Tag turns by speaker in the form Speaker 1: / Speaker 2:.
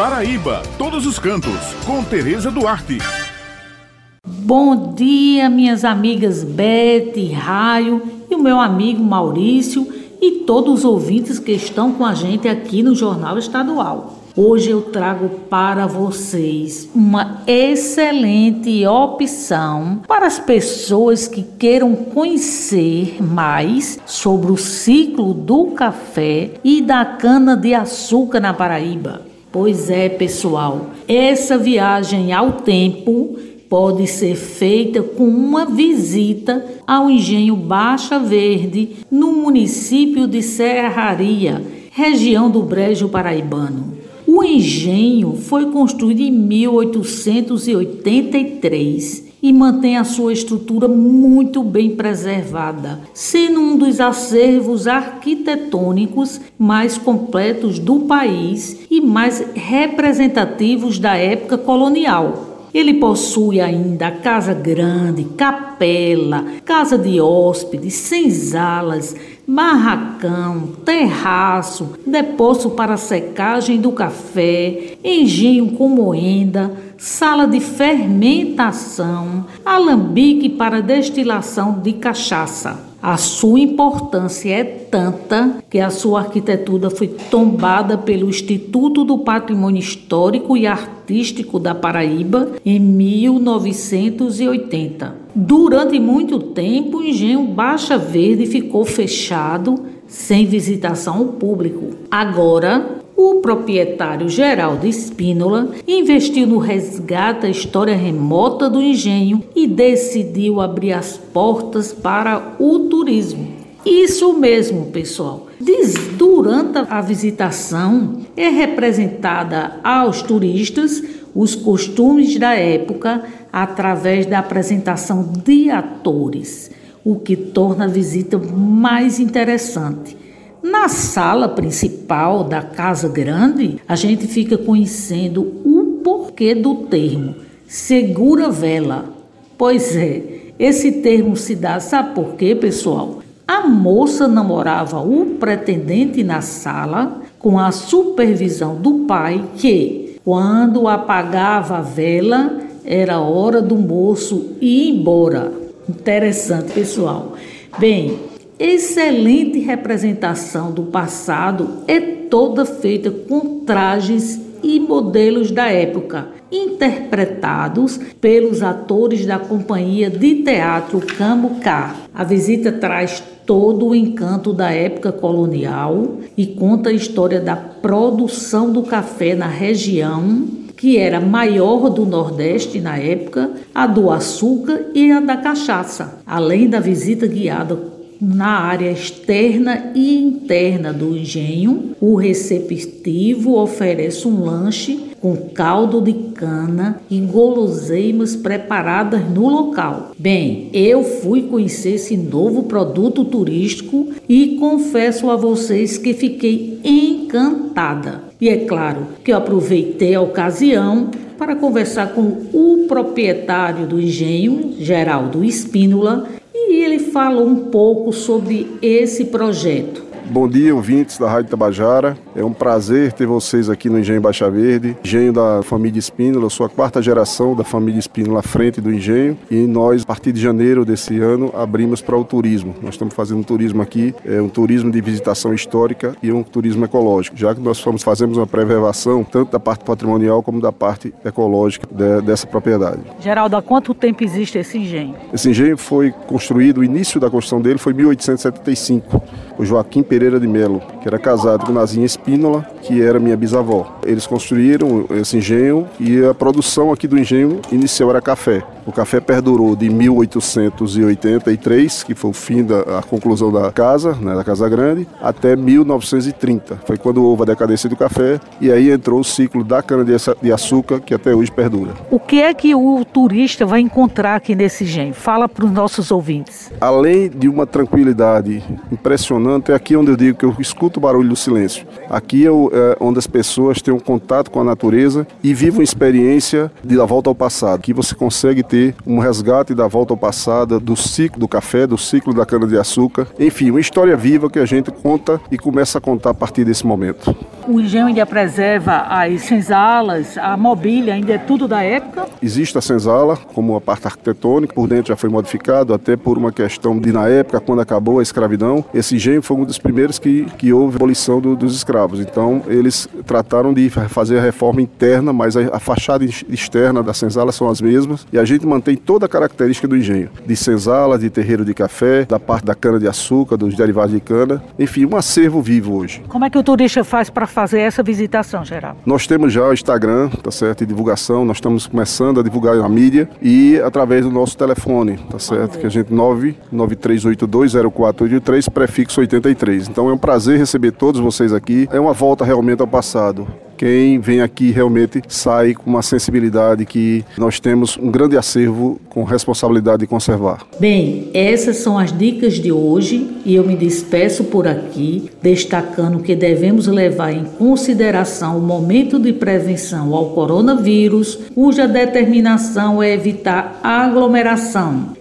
Speaker 1: Paraíba, todos os cantos, com Tereza Duarte.
Speaker 2: Bom dia, minhas amigas Beth, Raio e o meu amigo Maurício e todos os ouvintes que estão com a gente aqui no Jornal Estadual. Hoje eu trago para vocês uma excelente opção para as pessoas que queiram conhecer mais sobre o ciclo do café e da cana-de-açúcar na Paraíba. Pois é, pessoal, essa viagem ao tempo pode ser feita com uma visita ao engenho Baixa Verde, no município de Serraria, região do Brejo Paraibano. O engenho foi construído em 1883 e mantém a sua estrutura muito bem preservada, sendo um dos acervos arquitetônicos mais completos do país e mais representativos da época colonial. Ele possui ainda casa grande, capela, casa de hóspedes, senzalas, barracão, terraço, depósito para secagem do café, engenho com moenda, sala de fermentação, alambique para destilação de cachaça. A sua importância é tanta que a sua arquitetura foi tombada pelo Instituto do Patrimônio Histórico e Artístico da Paraíba em 1980. Durante muito tempo, o engenho Baixa Verde ficou fechado, sem visitação ao público. Agora, o proprietário Geraldo Espínola investiu no resgate da história remota do engenho e decidiu abrir as portas para o turismo. Isso mesmo, pessoal. Diz, durante a visitação é representada aos turistas os costumes da época através da apresentação de atores, o que torna a visita mais interessante. Na sala principal da Casa Grande, a gente fica conhecendo o porquê do termo segura vela. Pois é, esse termo se dá, sabe por quê, pessoal? A moça namorava o pretendente na sala com a supervisão do pai, que, quando apagava a vela, era hora do moço ir embora. Interessante, pessoal. Bem, excelente representação do passado é toda feita com trajes e modelos da época, interpretados pelos atores da companhia de teatro Camucá. A visita traz todo o encanto da época colonial e conta a história da produção do café na região que era maior do Nordeste na época, a do açúcar e a da cachaça, além da visita guiada na área externa e interna do engenho, o receptivo oferece um lanche com caldo de cana e guloseimas preparadas no local. Bem, eu fui conhecer esse novo produto turístico e confesso a vocês que fiquei encantada. E é claro que eu aproveitei a ocasião para conversar com o proprietário do engenho, Geraldo Espínola, fala um pouco sobre esse projeto.
Speaker 3: Bom dia, ouvintes da Rádio Tabajara. É um prazer ter vocês aqui no Engenho Baixa Verde, engenho da família Espínola. Eu sou a quarta geração da família Espínola à frente do engenho e nós, a partir de janeiro desse ano, abrimos para o turismo. Nós estamos fazendo um turismo aqui, é um turismo de visitação histórica e um turismo ecológico, já que nós fomos, fazemos uma preservação tanto da parte patrimonial como da parte ecológica de, dessa propriedade.
Speaker 2: Geraldo, há quanto tempo existe esse engenho?
Speaker 3: Esse engenho foi construído, o início da construção dele foi em 1875. O Joaquim Pereira de Melo, que era casado com Nazinha Espínola, que era minha bisavó. Eles construíram esse engenho e a produção aqui do engenho inicial era café. O café perdurou de 1883, que foi o fim da a conclusão da casa, né, da Casa Grande, até 1930. Foi quando houve a decadência do café e aí entrou o ciclo da cana-de-açúcar, que até hoje perdura.
Speaker 2: O que é que o turista vai encontrar aqui nesse engenho? Fala para os nossos ouvintes.
Speaker 3: Além de uma tranquilidade impressionante, é aqui onde eu digo que eu escuto o barulho do silêncio. Aqui é, é onde as pessoas um contato com a natureza e vivem uma experiência de da volta ao passado, que você consegue ter um resgate da volta ao passado, do ciclo do café, do ciclo da cana-de-açúcar. Enfim, uma história viva que a gente conta e começa a contar a partir desse momento.
Speaker 2: O engenho ainda preserva as senzalas, a mobília, ainda é tudo da época?
Speaker 3: Existe a senzala como a parte arquitetônica, por dentro já foi modificado, até por uma questão de, na época, quando acabou a escravidão, esse engenho foi um dos primeiros que, que houve abolição do, dos escravos. Então, eles trataram de fazer a reforma interna, mas a, a fachada externa da senzala são as mesmas, e a gente mantém toda a característica do engenho, de senzala, de terreiro de café, da parte da cana-de-açúcar, dos derivados de cana, enfim, um acervo vivo hoje.
Speaker 2: Como é que o turista faz para fazer essa visitação, geral?
Speaker 3: Nós temos já o Instagram, tá certo, e divulgação, nós estamos começando a divulgar na mídia e através do nosso telefone, tá certo, que a gente 993820483, prefixo 83. Então é um prazer receber todos vocês aqui. É uma volta realmente ao passado quem vem aqui realmente sai com uma sensibilidade que nós temos um grande acervo com responsabilidade de conservar.
Speaker 2: Bem, essas são as dicas de hoje e eu me despeço por aqui, destacando que devemos levar em consideração o momento de prevenção ao coronavírus, cuja determinação é evitar aglomeração.